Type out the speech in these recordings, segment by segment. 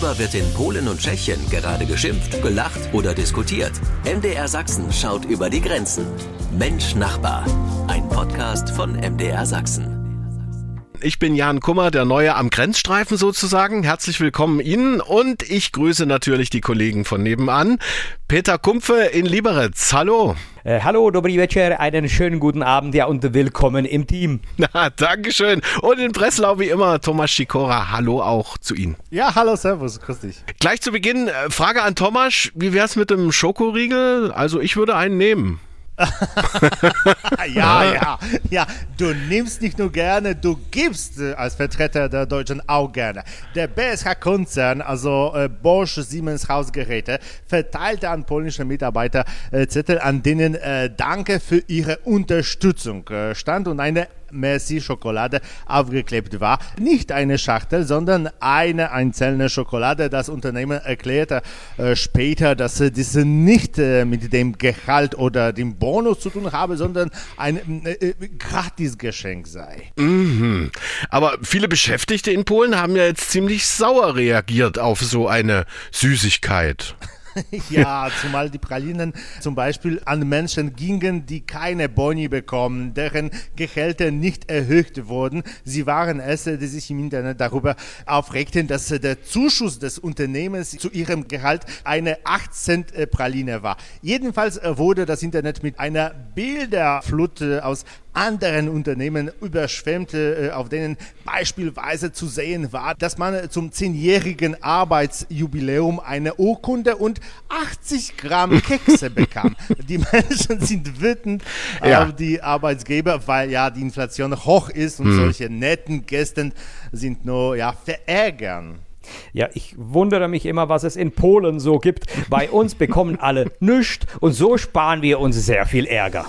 Worüber wird in Polen und Tschechien gerade geschimpft, gelacht oder diskutiert? MDR Sachsen schaut über die Grenzen. Mensch Nachbar. Ein Podcast von MDR Sachsen. Ich bin Jan Kummer, der Neue am Grenzstreifen sozusagen. Herzlich willkommen Ihnen und ich grüße natürlich die Kollegen von nebenan. Peter Kumpfe in Liberec. Hallo. Äh, hallo, dobrý večer, einen schönen guten Abend, ja, und willkommen im Team. Na, Dankeschön. Und in Breslau wie immer Thomas Schikora. Hallo auch zu Ihnen. Ja, hallo, servus, grüß dich. Gleich zu Beginn, äh, Frage an Thomas. Wie wär's mit dem Schokoriegel? Also ich würde einen nehmen. ja, ja, ja. Du nimmst nicht nur gerne, du gibst äh, als Vertreter der Deutschen auch gerne. Der BSH-Konzern, also äh, Bosch Siemens Hausgeräte, verteilte an polnische Mitarbeiter äh, Zettel, an denen äh, Danke für ihre Unterstützung äh, stand und eine Merci Schokolade aufgeklebt war. Nicht eine Schachtel, sondern eine einzelne Schokolade. Das Unternehmen erklärte äh, später, dass äh, diese nicht äh, mit dem Gehalt oder dem Bonus zu tun habe, sondern ein äh, äh, Gratisgeschenk sei. Mhm. Aber viele Beschäftigte in Polen haben ja jetzt ziemlich sauer reagiert auf so eine Süßigkeit. ja, zumal die Pralinen zum Beispiel an Menschen gingen, die keine Boni bekommen, deren Gehälter nicht erhöht wurden. Sie waren es, die sich im Internet darüber aufregten, dass der Zuschuss des Unternehmens zu ihrem Gehalt eine 8 Cent äh, Praline war. Jedenfalls äh, wurde das Internet mit einer Bilderflut äh, aus anderen Unternehmen überschwemmte, äh, auf denen beispielsweise zu sehen war, dass man zum zehnjährigen Arbeitsjubiläum eine Urkunde und 80 Gramm Kekse bekam. Die Menschen sind wütend ja. auf die Arbeitsgeber, weil ja die Inflation hoch ist und hm. solche netten Gäste sind nur ja verärgern. Ja, ich wundere mich immer, was es in Polen so gibt. Bei uns bekommen alle nichts und so sparen wir uns sehr viel Ärger.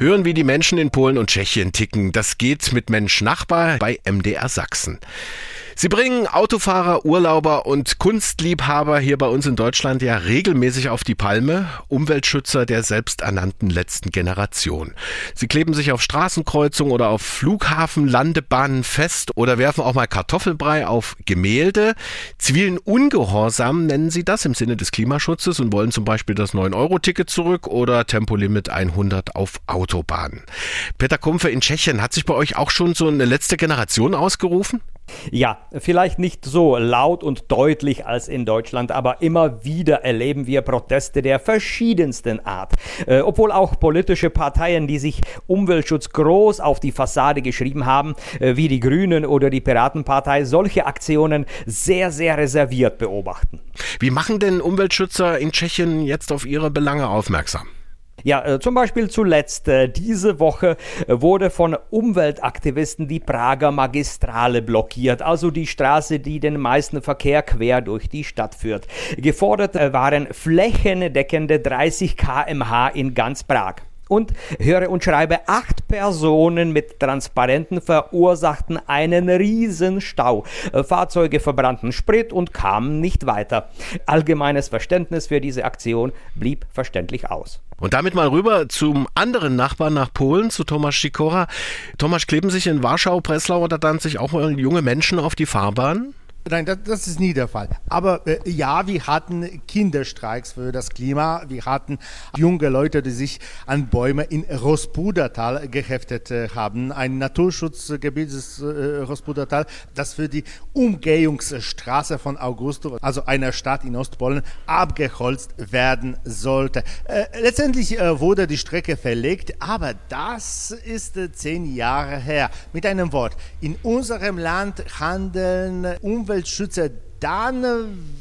Hören, wie die Menschen in Polen und Tschechien ticken. Das geht mit Mensch Nachbar bei MDR Sachsen. Sie bringen Autofahrer, Urlauber und Kunstliebhaber hier bei uns in Deutschland ja regelmäßig auf die Palme, Umweltschützer der selbsternannten letzten Generation. Sie kleben sich auf Straßenkreuzungen oder auf Flughafenlandebahnen fest oder werfen auch mal Kartoffelbrei auf Gemälde. Zivilen Ungehorsam nennen sie das im Sinne des Klimaschutzes und wollen zum Beispiel das 9-Euro-Ticket zurück oder Tempolimit 100 auf Autobahnen. Peter Kumpfe in Tschechien, hat sich bei euch auch schon so eine letzte Generation ausgerufen? Ja, vielleicht nicht so laut und deutlich als in Deutschland, aber immer wieder erleben wir Proteste der verschiedensten Art. Äh, obwohl auch politische Parteien, die sich Umweltschutz groß auf die Fassade geschrieben haben, äh, wie die Grünen oder die Piratenpartei, solche Aktionen sehr, sehr reserviert beobachten. Wie machen denn Umweltschützer in Tschechien jetzt auf ihre Belange aufmerksam? Ja, äh, zum Beispiel zuletzt äh, diese Woche äh, wurde von Umweltaktivisten die Prager Magistrale blockiert, also die Straße, die den meisten Verkehr quer durch die Stadt führt. Gefordert waren flächendeckende 30 kmh in ganz Prag. Und höre und schreibe, acht Personen mit Transparenten verursachten einen riesen Stau. Fahrzeuge verbrannten Sprit und kamen nicht weiter. Allgemeines Verständnis für diese Aktion blieb verständlich aus. Und damit mal rüber zum anderen Nachbarn nach Polen, zu Tomasz Sikora. Tomasz, kleben sich in Warschau, Breslau oder dann sich auch mal junge Menschen auf die Fahrbahn? Nein, das, das, ist nie der Fall. Aber äh, ja, wir hatten Kinderstreiks für das Klima. Wir hatten junge Leute, die sich an Bäume in Rospudertal geheftet äh, haben. Ein Naturschutzgebiet ist äh, Rospudertal, das für die Umgehungsstraße von Augusto, also einer Stadt in Ostpolen, abgeholzt werden sollte. Äh, letztendlich äh, wurde die Strecke verlegt, aber das ist äh, zehn Jahre her. Mit einem Wort, in unserem Land handeln Umwelt Umweltschützer dann,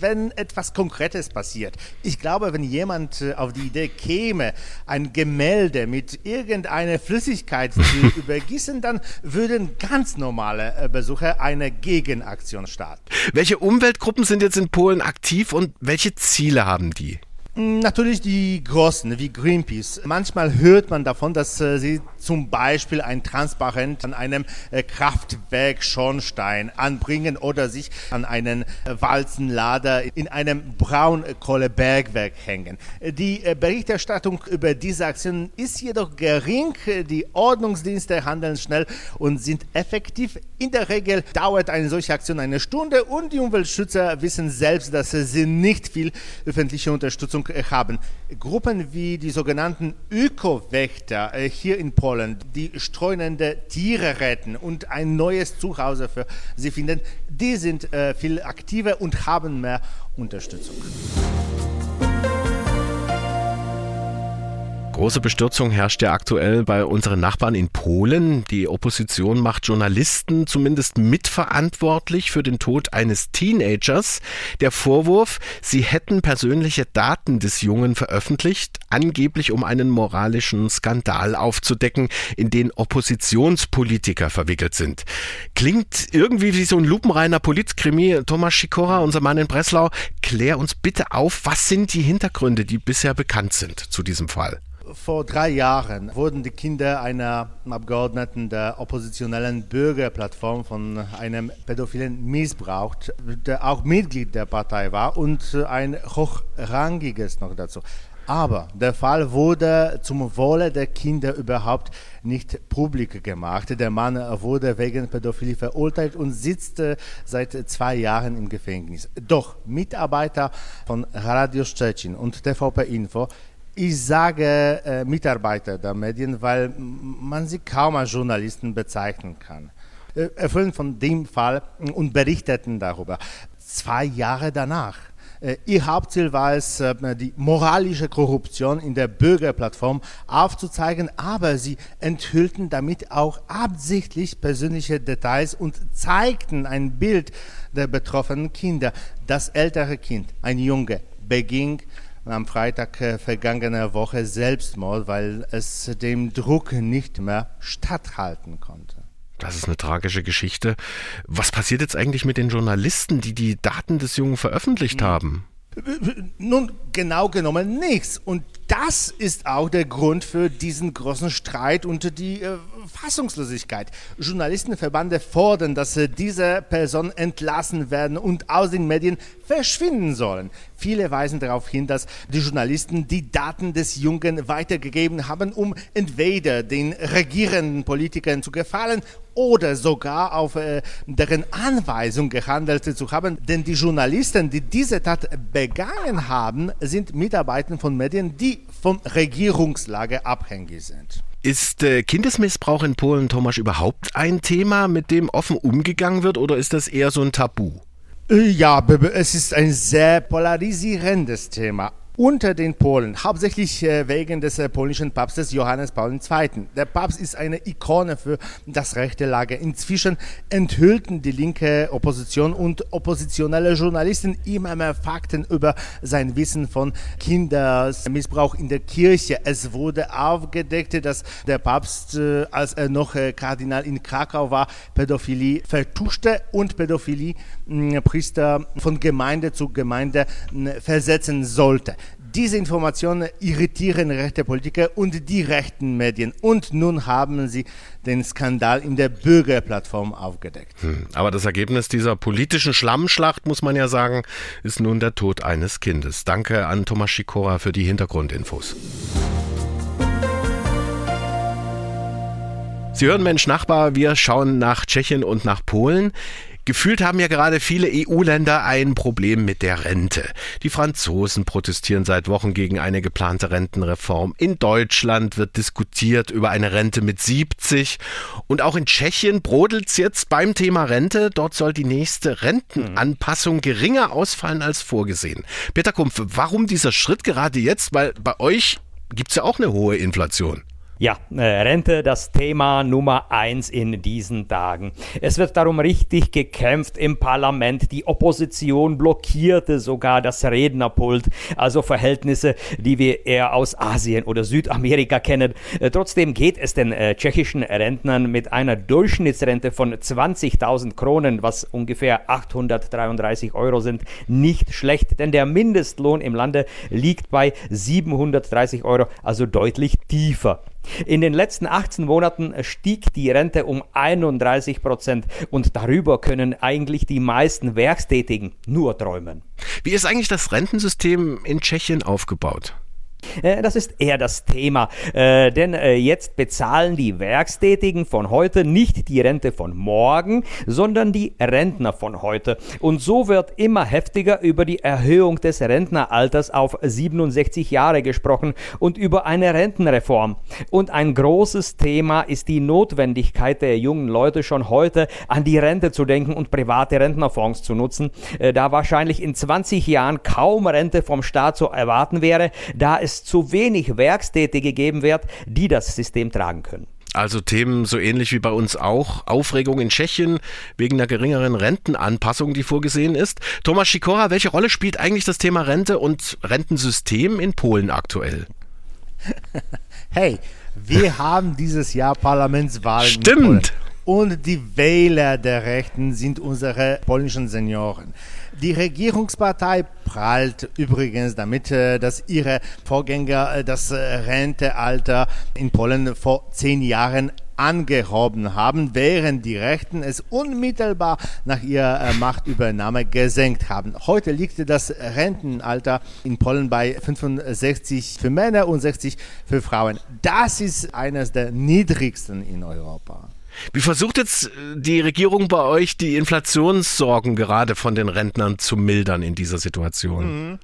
wenn etwas Konkretes passiert. Ich glaube, wenn jemand äh, auf die Idee käme, ein Gemälde mit irgendeiner Flüssigkeit zu übergießen, dann würden ganz normale äh, Besucher eine Gegenaktion starten. Welche Umweltgruppen sind jetzt in Polen aktiv und welche Ziele haben die? Natürlich die Großen wie Greenpeace. Manchmal hört man davon, dass äh, sie zum Beispiel ein Transparent an einem äh, Kraftwerk Schornstein anbringen oder sich an einen äh, Walzenlader in einem Braunkohlebergwerk hängen. Die äh, Berichterstattung über diese Aktionen ist jedoch gering. Die Ordnungsdienste handeln schnell und sind effektiv. In der Regel dauert eine solche Aktion eine Stunde und die Umweltschützer wissen selbst, dass sie nicht viel öffentliche Unterstützung Unterstützung haben. Gruppen wie die sogenannten Öko-Wächter äh, hier in Polen, die streunende Tiere retten und ein neues Zuhause für sie finden, die sind äh, viel aktiver und haben mehr Unterstützung. Große Bestürzung herrscht ja aktuell bei unseren Nachbarn in Polen. Die Opposition macht Journalisten zumindest mitverantwortlich für den Tod eines Teenagers. Der Vorwurf, sie hätten persönliche Daten des Jungen veröffentlicht, angeblich um einen moralischen Skandal aufzudecken, in den Oppositionspolitiker verwickelt sind. Klingt irgendwie wie so ein lupenreiner Politkrimi. Thomas Schikora, unser Mann in Breslau, klär uns bitte auf, was sind die Hintergründe, die bisher bekannt sind zu diesem Fall? Vor drei Jahren wurden die Kinder einer Abgeordneten der oppositionellen Bürgerplattform von einem Pädophilen missbraucht, der auch Mitglied der Partei war und ein hochrangiges noch dazu. Aber der Fall wurde zum Wohle der Kinder überhaupt nicht publik gemacht. Der Mann wurde wegen Pädophilie verurteilt und sitzt seit zwei Jahren im Gefängnis. Doch Mitarbeiter von Radio Szczecin und TVP Info ich sage äh, Mitarbeiter der Medien, weil man sie kaum als Journalisten bezeichnen kann. Äh, erfüllen von dem Fall und berichteten darüber. Zwei Jahre danach. Äh, ihr Hauptziel war es, äh, die moralische Korruption in der Bürgerplattform aufzuzeigen, aber sie enthüllten damit auch absichtlich persönliche Details und zeigten ein Bild der betroffenen Kinder. Das ältere Kind, ein Junge, beging am Freitag äh, vergangener Woche Selbstmord, weil es dem Druck nicht mehr statthalten konnte. Das ist eine tragische Geschichte. Was passiert jetzt eigentlich mit den Journalisten, die die Daten des Jungen veröffentlicht mhm. haben? Nun, genau genommen nichts. Und das ist auch der Grund für diesen großen Streit und die äh, Fassungslosigkeit. Journalistenverbände fordern, dass äh, diese Personen entlassen werden und aus den Medien verschwinden sollen. Viele weisen darauf hin, dass die Journalisten die Daten des Jungen weitergegeben haben, um entweder den regierenden Politikern zu gefallen oder sogar auf äh, deren Anweisung gehandelt zu haben. Denn die Journalisten, die diese Tat begangen haben, sind Mitarbeiter von Medien, die von Regierungslage abhängig sind. Ist äh, Kindesmissbrauch in Polen, Thomas, überhaupt ein Thema, mit dem offen umgegangen wird, oder ist das eher so ein Tabu? Ja, es ist ein sehr polarisierendes Thema unter den Polen, hauptsächlich äh, wegen des äh, polnischen Papstes Johannes Paul II. Der Papst ist eine Ikone für das rechte Lager. Inzwischen enthüllten die linke Opposition und oppositionelle Journalisten immer mehr Fakten über sein Wissen von Kindermissbrauch in der Kirche. Es wurde aufgedeckt, dass der Papst, äh, als er noch Kardinal in Krakau war, Pädophilie vertuschte und Pädophilie Priester von Gemeinde zu Gemeinde versetzen sollte. Diese Informationen irritieren rechte Politiker und die rechten Medien. Und nun haben sie den Skandal in der Bürgerplattform aufgedeckt. Hm, aber das Ergebnis dieser politischen Schlammschlacht, muss man ja sagen, ist nun der Tod eines Kindes. Danke an Thomas Schikora für die Hintergrundinfos. Sie hören Mensch Nachbar, wir schauen nach Tschechien und nach Polen. Gefühlt haben ja gerade viele EU-Länder ein Problem mit der Rente. Die Franzosen protestieren seit Wochen gegen eine geplante Rentenreform. In Deutschland wird diskutiert über eine Rente mit 70. Und auch in Tschechien brodelt es jetzt beim Thema Rente. Dort soll die nächste Rentenanpassung geringer ausfallen als vorgesehen. Peter Kumpf, warum dieser Schritt gerade jetzt? Weil bei euch gibt es ja auch eine hohe Inflation. Ja, äh, Rente, das Thema Nummer eins in diesen Tagen. Es wird darum richtig gekämpft im Parlament. Die Opposition blockierte sogar das Rednerpult, also Verhältnisse, die wir eher aus Asien oder Südamerika kennen. Äh, trotzdem geht es den äh, tschechischen Rentnern mit einer Durchschnittsrente von 20.000 Kronen, was ungefähr 833 Euro sind, nicht schlecht, denn der Mindestlohn im Lande liegt bei 730 Euro, also deutlich tiefer. In den letzten 18 Monaten stieg die Rente um 31 Prozent und darüber können eigentlich die meisten Werkstätigen nur träumen. Wie ist eigentlich das Rentensystem in Tschechien aufgebaut? Äh, das ist eher das Thema, äh, denn äh, jetzt bezahlen die Werkstätigen von heute nicht die Rente von morgen, sondern die Rentner von heute. Und so wird immer heftiger über die Erhöhung des Rentneralters auf 67 Jahre gesprochen und über eine Rentenreform. Und ein großes Thema ist die Notwendigkeit der jungen Leute schon heute an die Rente zu denken und private Rentnerfonds zu nutzen, da wahrscheinlich in 20 Jahren kaum Rente vom Staat zu erwarten wäre, da es es zu wenig Werkstätige geben wird, die das System tragen können. Also Themen so ähnlich wie bei uns auch. Aufregung in Tschechien wegen der geringeren Rentenanpassung, die vorgesehen ist. Thomas Sikora, welche Rolle spielt eigentlich das Thema Rente und Rentensystem in Polen aktuell? Hey, wir haben dieses Jahr Parlamentswahlen. Stimmt. Und die Wähler der Rechten sind unsere polnischen Senioren. Die Regierungspartei prahlt übrigens damit, äh, dass ihre Vorgänger äh, das äh, Rentealter in Polen vor zehn Jahren angehoben haben, während die Rechten es unmittelbar nach ihrer Machtübernahme gesenkt haben. Heute liegt das Rentenalter in Polen bei 65 für Männer und 60 für Frauen. Das ist eines der niedrigsten in Europa. Wie versucht jetzt äh, die Regierung bei euch, die Inflationssorgen gerade von den Rentnern zu mildern in dieser Situation? Mhm.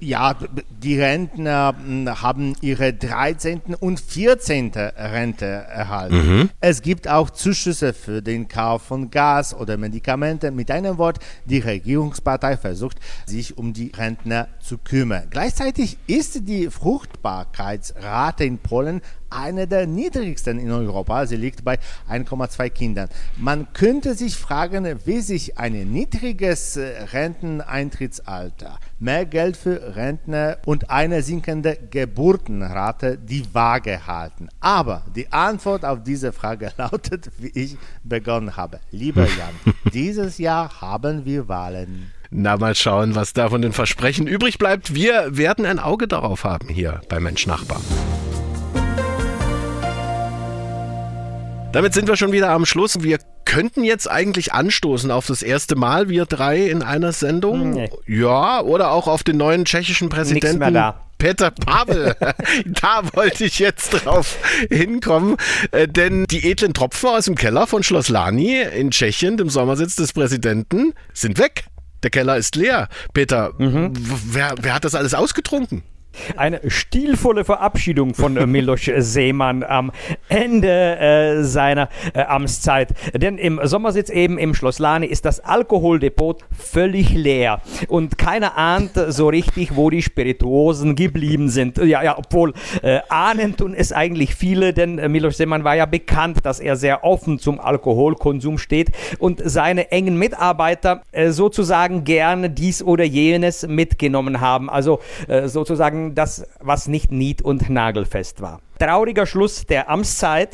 Ja, die Rentner hm, haben ihre 13. und 14. Rente erhalten. Mhm. Es gibt auch Zuschüsse für den Kauf von Gas oder Medikamenten. Mit einem Wort, die Regierungspartei versucht, sich um die Rentner zu kümmern. Gleichzeitig ist die Fruchtbarkeitsrate in Polen eine der niedrigsten in Europa. Sie liegt bei 1,2 Kindern. Man könnte sich fragen, wie sich ein niedriges äh, Renteneintrittsalter, mehr Geld für Rentner und eine sinkende Geburtenrate die Waage halten. Aber die Antwort auf diese Frage lautet, wie ich begonnen habe. Lieber Jan, dieses Jahr haben wir Wahlen. Na, mal schauen, was da von den Versprechen übrig bleibt. Wir werden ein Auge darauf haben hier bei Mensch Nachbar. Damit sind wir schon wieder am Schluss. Wir könnten jetzt eigentlich anstoßen auf das erste Mal, wir drei in einer Sendung. Nee. Ja, oder auch auf den neuen tschechischen Präsidenten. Peter Pavel. da wollte ich jetzt drauf hinkommen. Äh, denn die edlen Tropfen aus dem Keller von Schloss Lani in Tschechien, dem Sommersitz des Präsidenten, sind weg. Der Keller ist leer. Peter, mhm. wer, wer hat das alles ausgetrunken? Eine stilvolle Verabschiedung von äh, Miloš Seemann am Ende äh, seiner äh, Amtszeit. Denn im Sommersitz eben im Schloss Lani ist das Alkoholdepot völlig leer und keiner ahnt so richtig, wo die Spirituosen geblieben sind. Ja, ja, obwohl äh, ahnen tun es eigentlich viele, denn äh, Miloš Seemann war ja bekannt, dass er sehr offen zum Alkoholkonsum steht und seine engen Mitarbeiter äh, sozusagen gerne dies oder jenes mitgenommen haben. Also äh, das, was nicht nied- und nagelfest war. Trauriger Schluss der Amtszeit.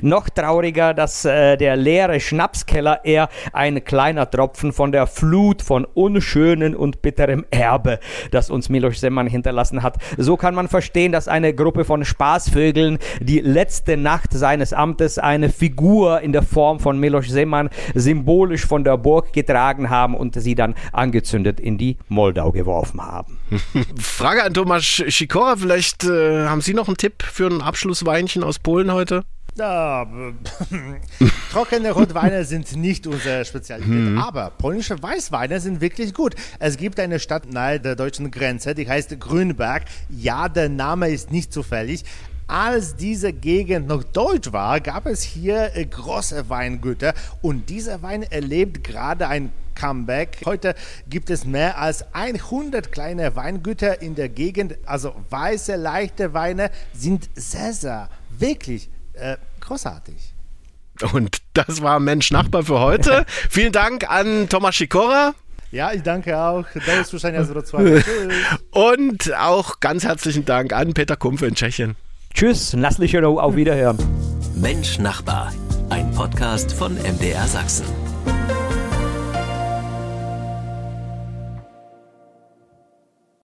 Noch trauriger, dass äh, der leere Schnapskeller eher ein kleiner Tropfen von der Flut von unschönen und bitterem Erbe, das uns Miloš Zeman hinterlassen hat. So kann man verstehen, dass eine Gruppe von Spaßvögeln die letzte Nacht seines Amtes eine Figur in der Form von Miloš Zeman symbolisch von der Burg getragen haben und sie dann angezündet in die Moldau geworfen haben. Frage an Thomas Sikora, vielleicht äh, haben Sie noch einen Tipp für ein Abschlussweinchen aus Polen heute? Ja, trockene Rotweine sind nicht unsere Spezialität, hm. aber polnische Weißweine sind wirklich gut. Es gibt eine Stadt nahe der deutschen Grenze, die heißt Grünberg. Ja, der Name ist nicht zufällig. Als diese Gegend noch deutsch war, gab es hier äh, große Weingüter und dieser Wein erlebt gerade ein Comeback. Heute gibt es mehr als 100 kleine Weingüter in der Gegend. Also weiße, leichte Weine sind sehr, sehr wirklich äh, großartig. Und das war Mensch Nachbar für heute. Vielen Dank an Thomas Schikora. Ja, ich danke auch. Tschüss. Und auch ganz herzlichen Dank an Peter Kumpfe in Tschechien. Tschüss, Nassliche auf Wiederhören. Mensch Nachbar, ein Podcast von MDR Sachsen.